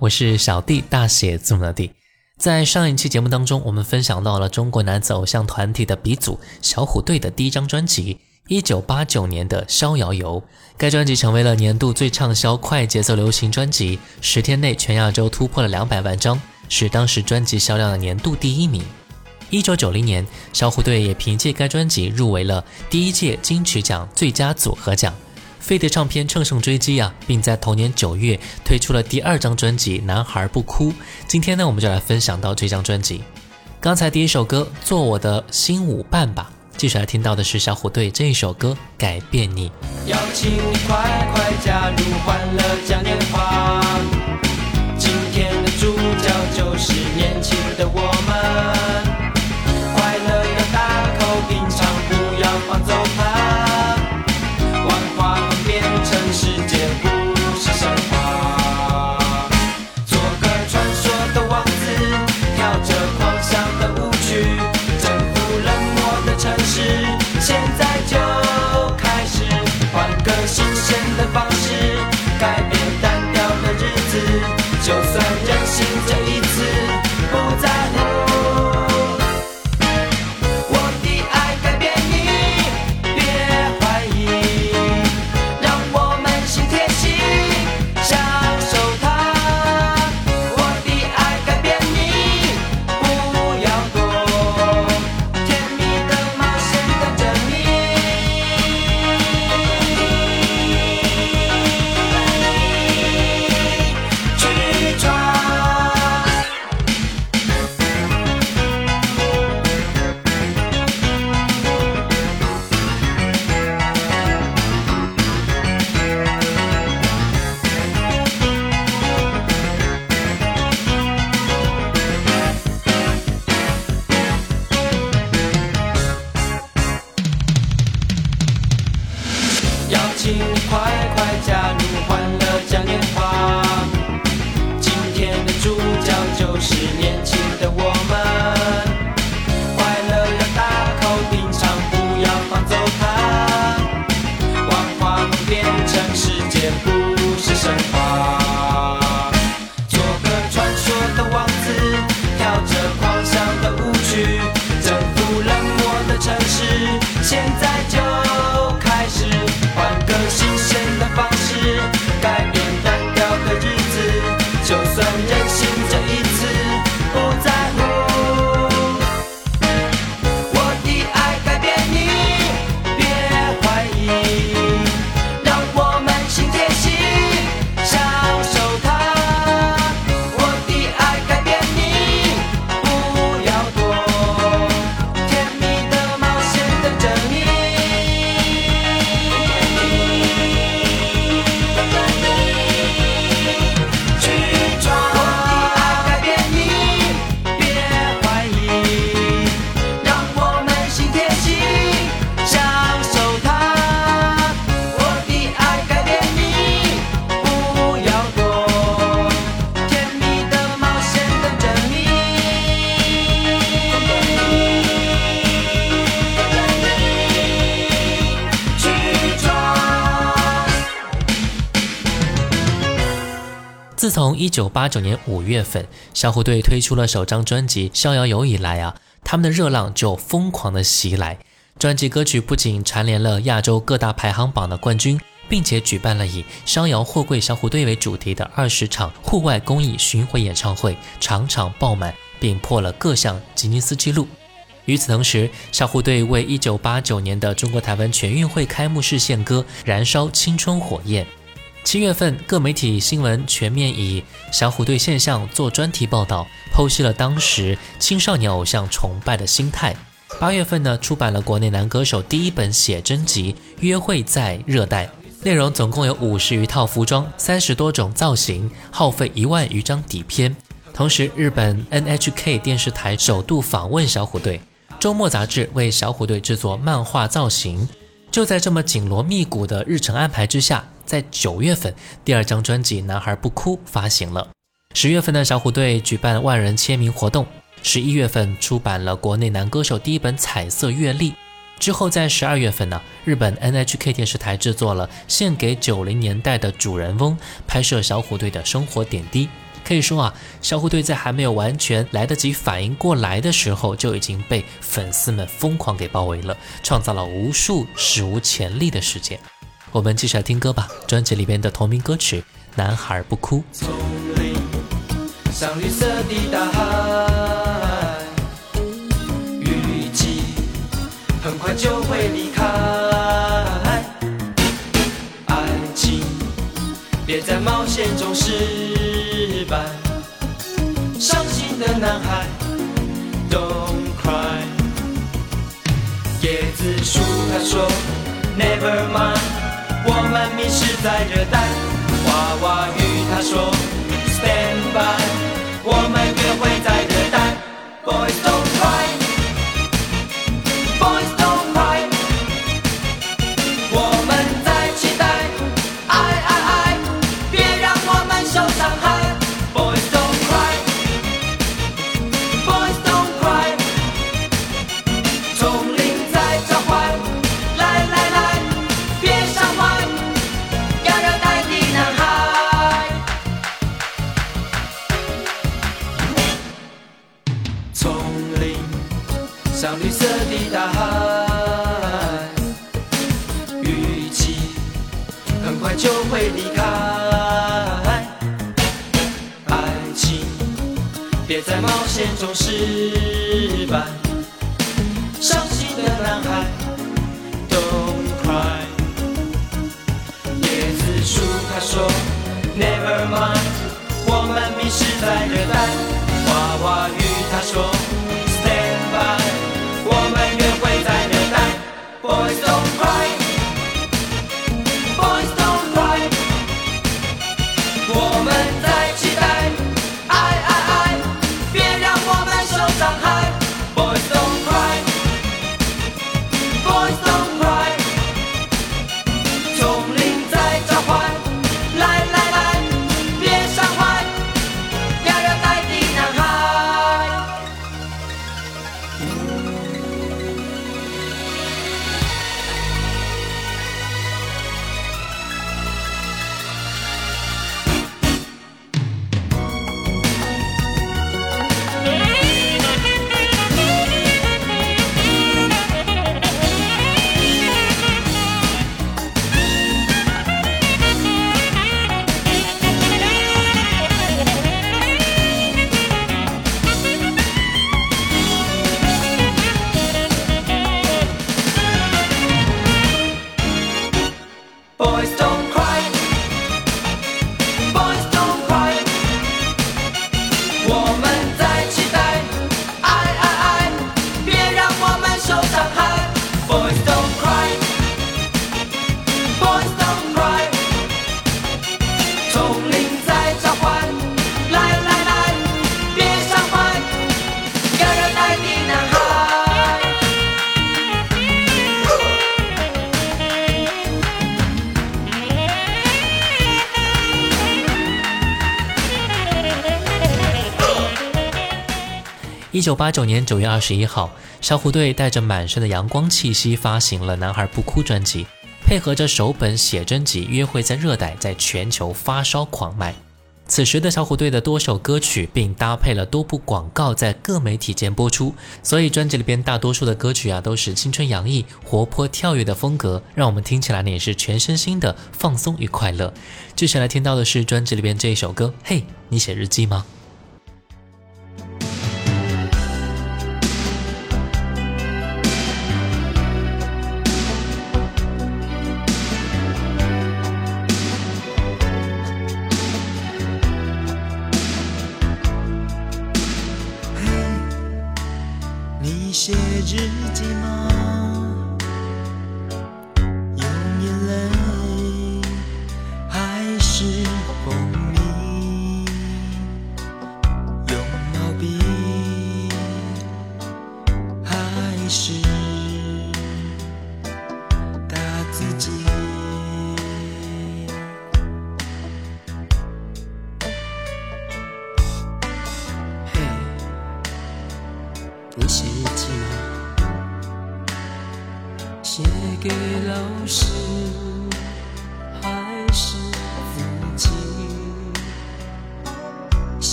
我是小弟，大写字母的弟。在上一期节目当中，我们分享到了中国男子偶像团体的鼻祖小虎队的第一张专辑，一九八九年的《逍遥游》。该专辑成为了年度最畅销快节奏流行专辑，十天内全亚洲突破了两百万张，是当时专辑销量的年度第一名。一九九零年，小虎队也凭借该专辑入围了第一届金曲奖最佳组合奖。飞碟唱片乘胜追击啊，并在同年九月推出了第二张专辑《男孩不哭》。今天呢，我们就来分享到这张专辑。刚才第一首歌《做我的新舞伴吧》，继续来听到的是小虎队这一首歌《改变你》。邀请你快快加入欢乐嘉年华。一九八九年五月份小虎队推出了首张专辑《逍遥游》以来啊，他们的热浪就疯狂的袭来。专辑歌曲不仅蝉联了亚洲各大排行榜的冠军，并且举办了以“逍遥货柜小虎队”为主题的二十场户外公益巡回演唱会，场场爆满，并破了各项吉尼斯纪录。与此同时，小虎队为1989年的中国台湾全运会开幕式献歌，燃烧青春火焰。七月份，各媒体新闻全面以小虎队现象做专题报道，剖析了当时青少年偶像崇拜的心态。八月份呢，出版了国内男歌手第一本写真集《约会在热带》，内容总共有五十余套服装，三十多种造型，耗费一万余张底片。同时，日本 NHK 电视台首度访问小虎队，周末杂志为小虎队制作漫画造型。就在这么紧锣密鼓的日程安排之下，在九月份，第二张专辑《男孩不哭》发行了。十月份呢，小虎队举办万人签名活动。十一月份出版了国内男歌手第一本彩色月历。之后在十二月份呢，日本 NHK 电视台制作了献给九零年代的主人翁，拍摄小虎队的生活点滴。可以说啊，小虎队在还没有完全来得及反应过来的时候，就已经被粉丝们疯狂给包围了，创造了无数史无前例的事件。我们继续来听歌吧，专辑里边的同名歌曲《男孩不哭》。丛林，像绿色的大海，雨季很快就会离开。爱情，别在冒险中失败。伤心的男孩，Don't cry。椰子树他说，Never mind，我们迷失在热带。娃娃与他说，Stand by，我们约会在热带。Boys don't 九八九年九月二十一号，小虎队带着满身的阳光气息发行了《男孩不哭》专辑，配合着首本写真集《约会在热带》，在全球发烧狂卖。此时的小虎队的多首歌曲，并搭配了多部广告在各媒体间播出，所以专辑里边大多数的歌曲啊都是青春洋溢、活泼跳跃的风格，让我们听起来呢也是全身心的放松与快乐。接下来听到的是专辑里边这一首歌，嘿，你写日记吗？你写日记吗？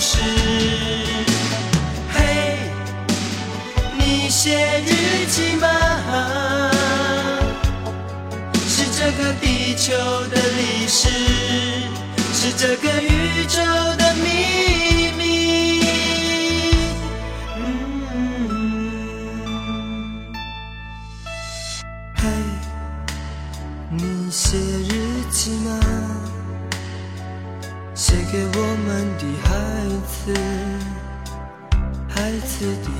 事。嘿，你写日记吗？是这个地球的历史，是这个宇宙的秘密。嗯，嘿，你写日记吗？写给我孩子，的孩子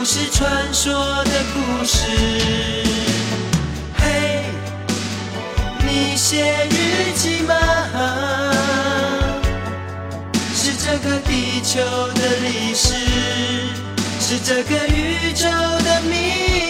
不是传说的故事。嘿你写日记吗？是这个地球的历史是这个宇宙的秘密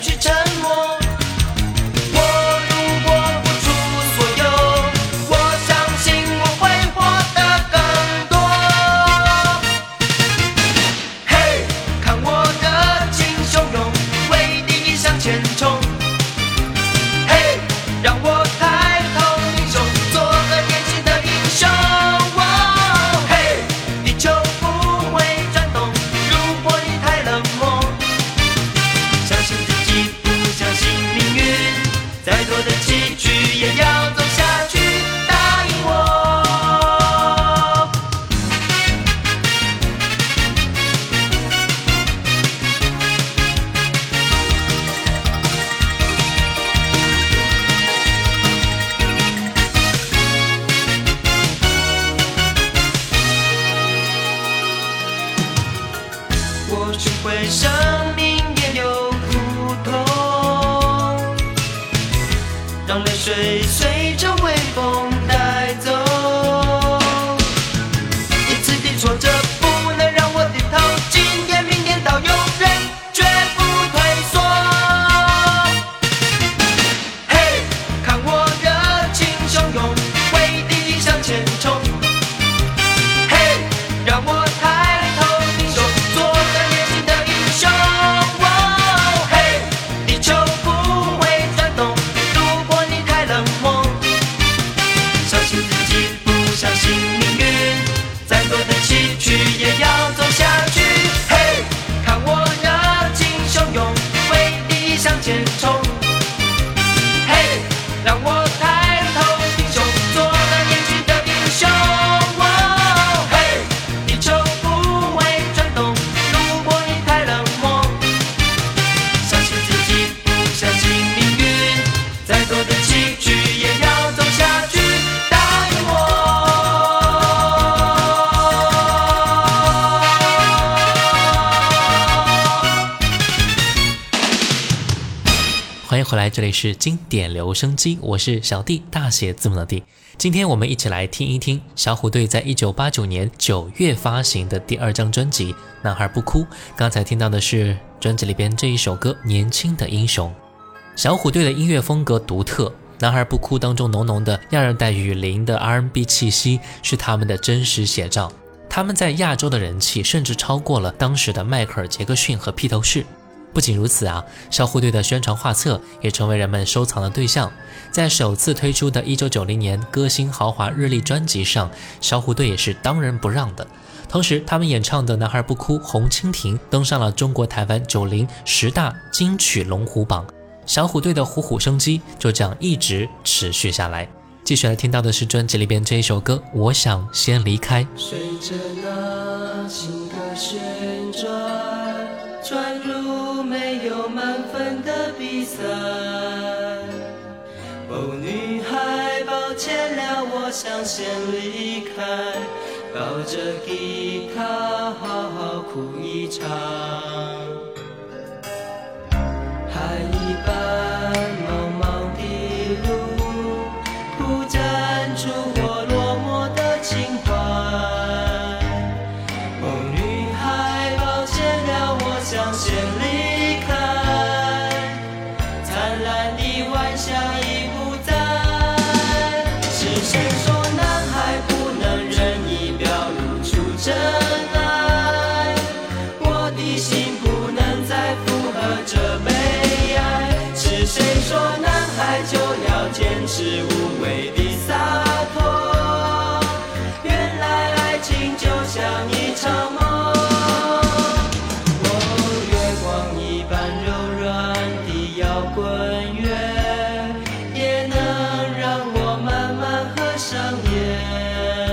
temperature. 回来，这里是经典留声机，我是小弟，大写字母的弟。今天我们一起来听一听小虎队在一九八九年九月发行的第二张专辑《男孩不哭》。刚才听到的是专辑里边这一首歌《年轻的英雄》。小虎队的音乐风格独特，《男孩不哭》当中浓浓的亚热带雨林的 R&B 气息是他们的真实写照。他们在亚洲的人气甚至超过了当时的迈克尔·杰克逊和披头士。不仅如此啊，小虎队的宣传画册也成为人们收藏的对象。在首次推出的1990年歌星豪华日历专辑上，小虎队也是当仁不让的。同时，他们演唱的《男孩不哭》《红蜻蜓》登上了中国台湾九零十大金曲龙虎榜。小虎队的虎虎生机就这样一直持续下来。继续来听到的是专辑里边这一首歌《我想先离开》。随着那情歌旋转，转入没有满分的比赛。哦，女孩，抱歉了，我想先离开，抱着吉他好好哭一场。还一般 Yeah.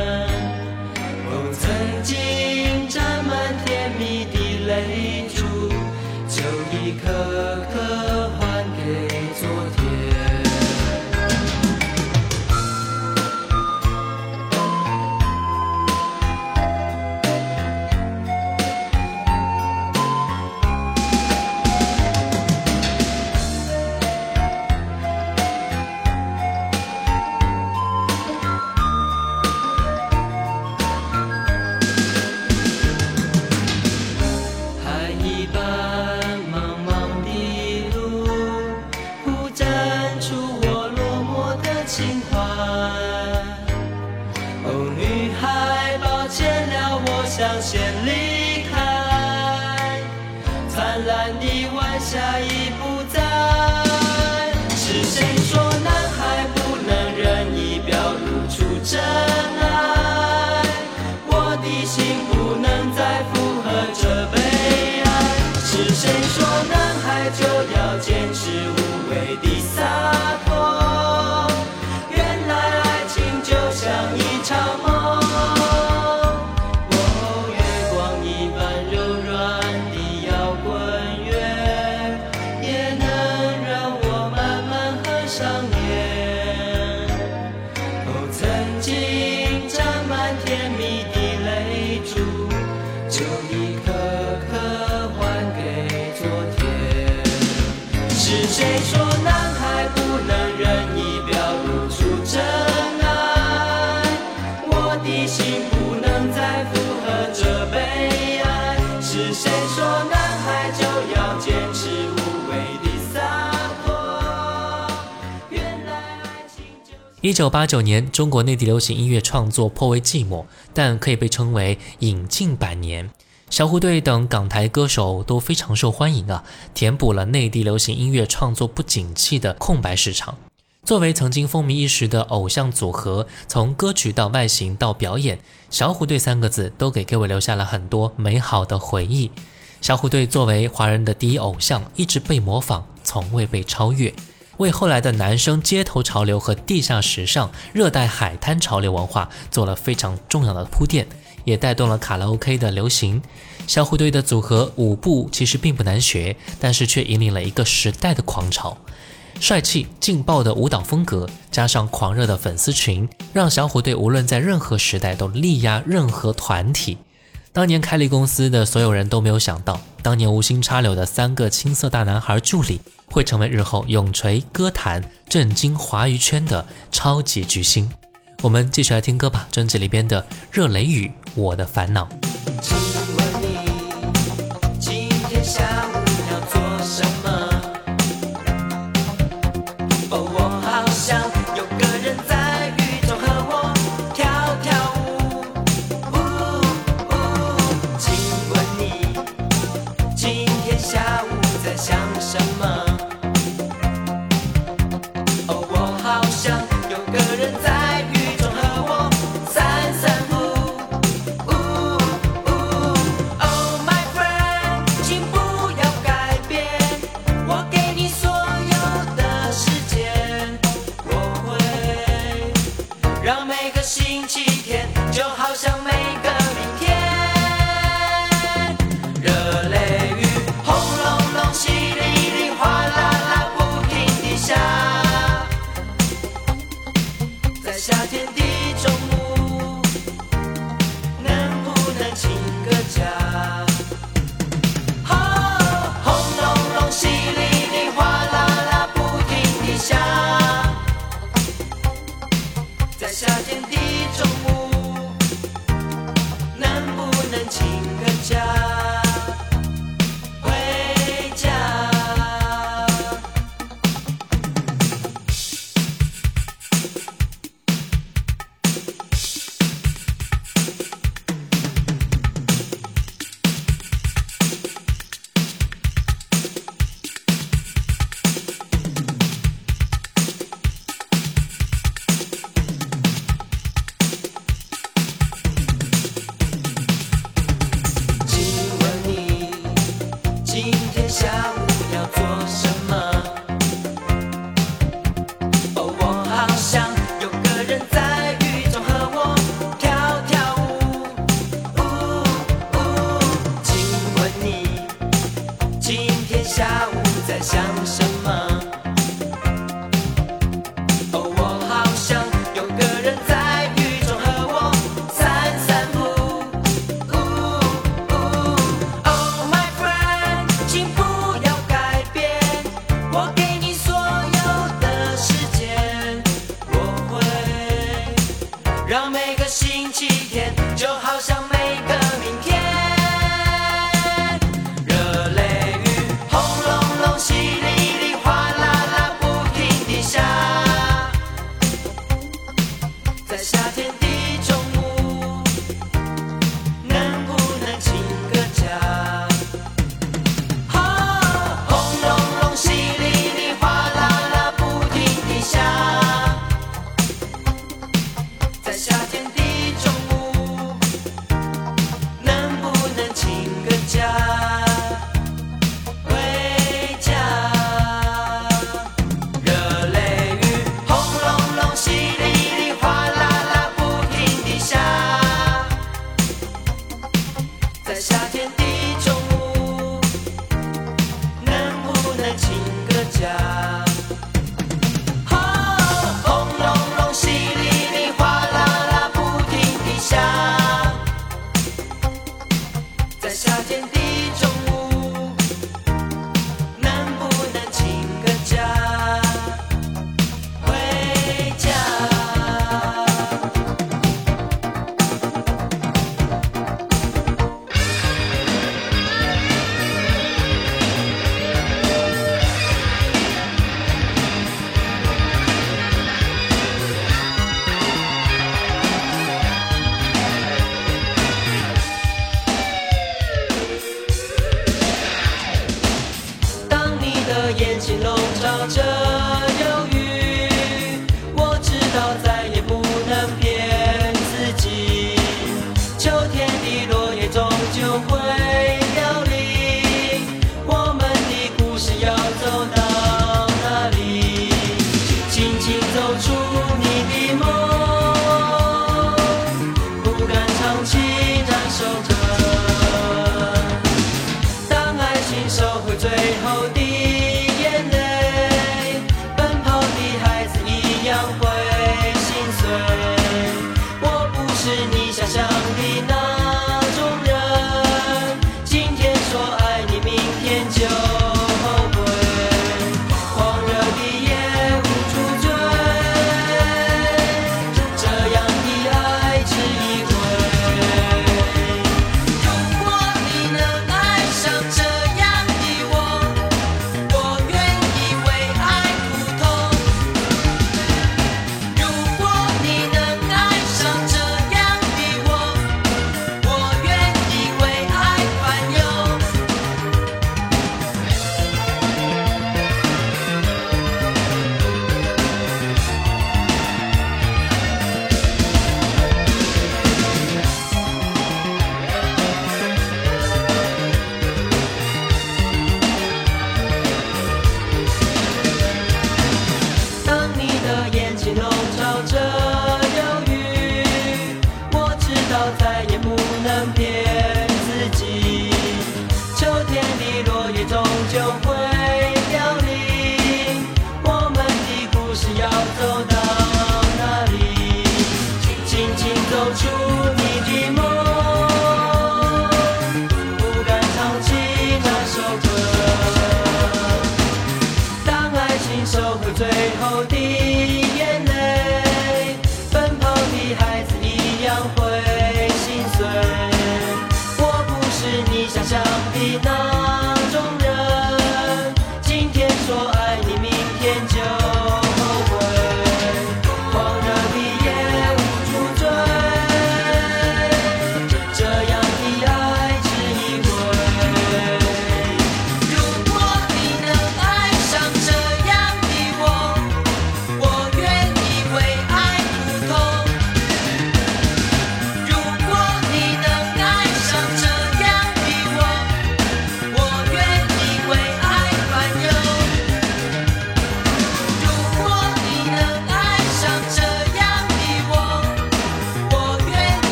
一九八九年，中国内地流行音乐创作颇为寂寞，但可以被称为引进百年。小虎队等港台歌手都非常受欢迎啊，填补了内地流行音乐创作不景气的空白市场。作为曾经风靡一时的偶像组合，从歌曲到外形到表演，小虎队三个字都给各位留下了很多美好的回忆。小虎队作为华人的第一偶像，一直被模仿，从未被超越。为后来的男生街头潮流和地下时尚、热带海滩潮流文化做了非常重要的铺垫，也带动了卡拉 OK 的流行。小虎队的组合舞步其实并不难学，但是却引领了一个时代的狂潮。帅气劲爆的舞蹈风格，加上狂热的粉丝群，让小虎队无论在任何时代都力压任何团体。当年开立公司的所有人都没有想到，当年无心插柳的三个青涩大男孩助理，会成为日后永垂歌坛、震惊华语圈的超级巨星。我们继续来听歌吧，专辑里边的《热雷雨》，我的烦恼。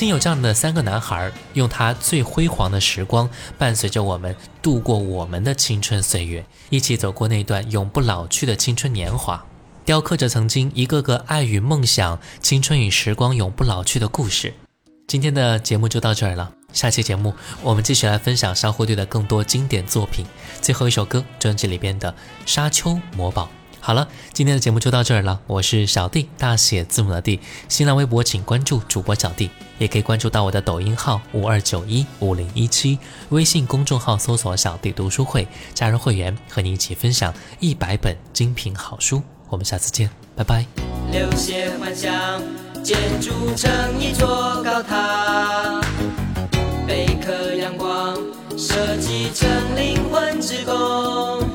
经有这样的三个男孩，用他最辉煌的时光，伴随着我们度过我们的青春岁月，一起走过那段永不老去的青春年华，雕刻着曾经一个个爱与梦想、青春与时光永不老去的故事。今天的节目就到这儿了，下期节目我们继续来分享小虎队的更多经典作品。最后一首歌，专辑里边的《沙丘魔堡》。好了，今天的节目就到这儿了。我是小弟，大写字母的弟。新浪微博请关注主播小弟，也可以关注到我的抖音号五二九一五零一七，微信公众号搜索“小弟读书会”，加入会员，和你一起分享一百本精品好书。我们下次见，拜拜。流血幻想，建筑成一座高塔，贝壳阳光设计成灵魂之宫，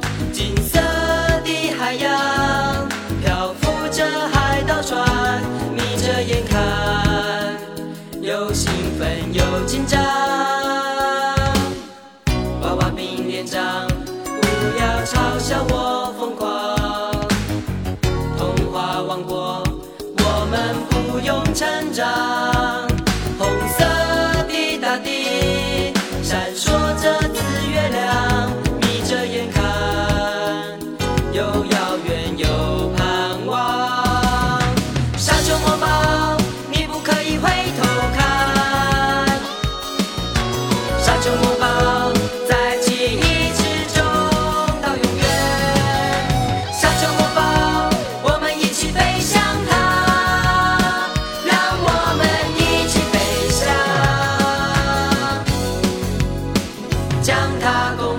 笑我疯狂。童话王国，我们不用成长。i Chicago.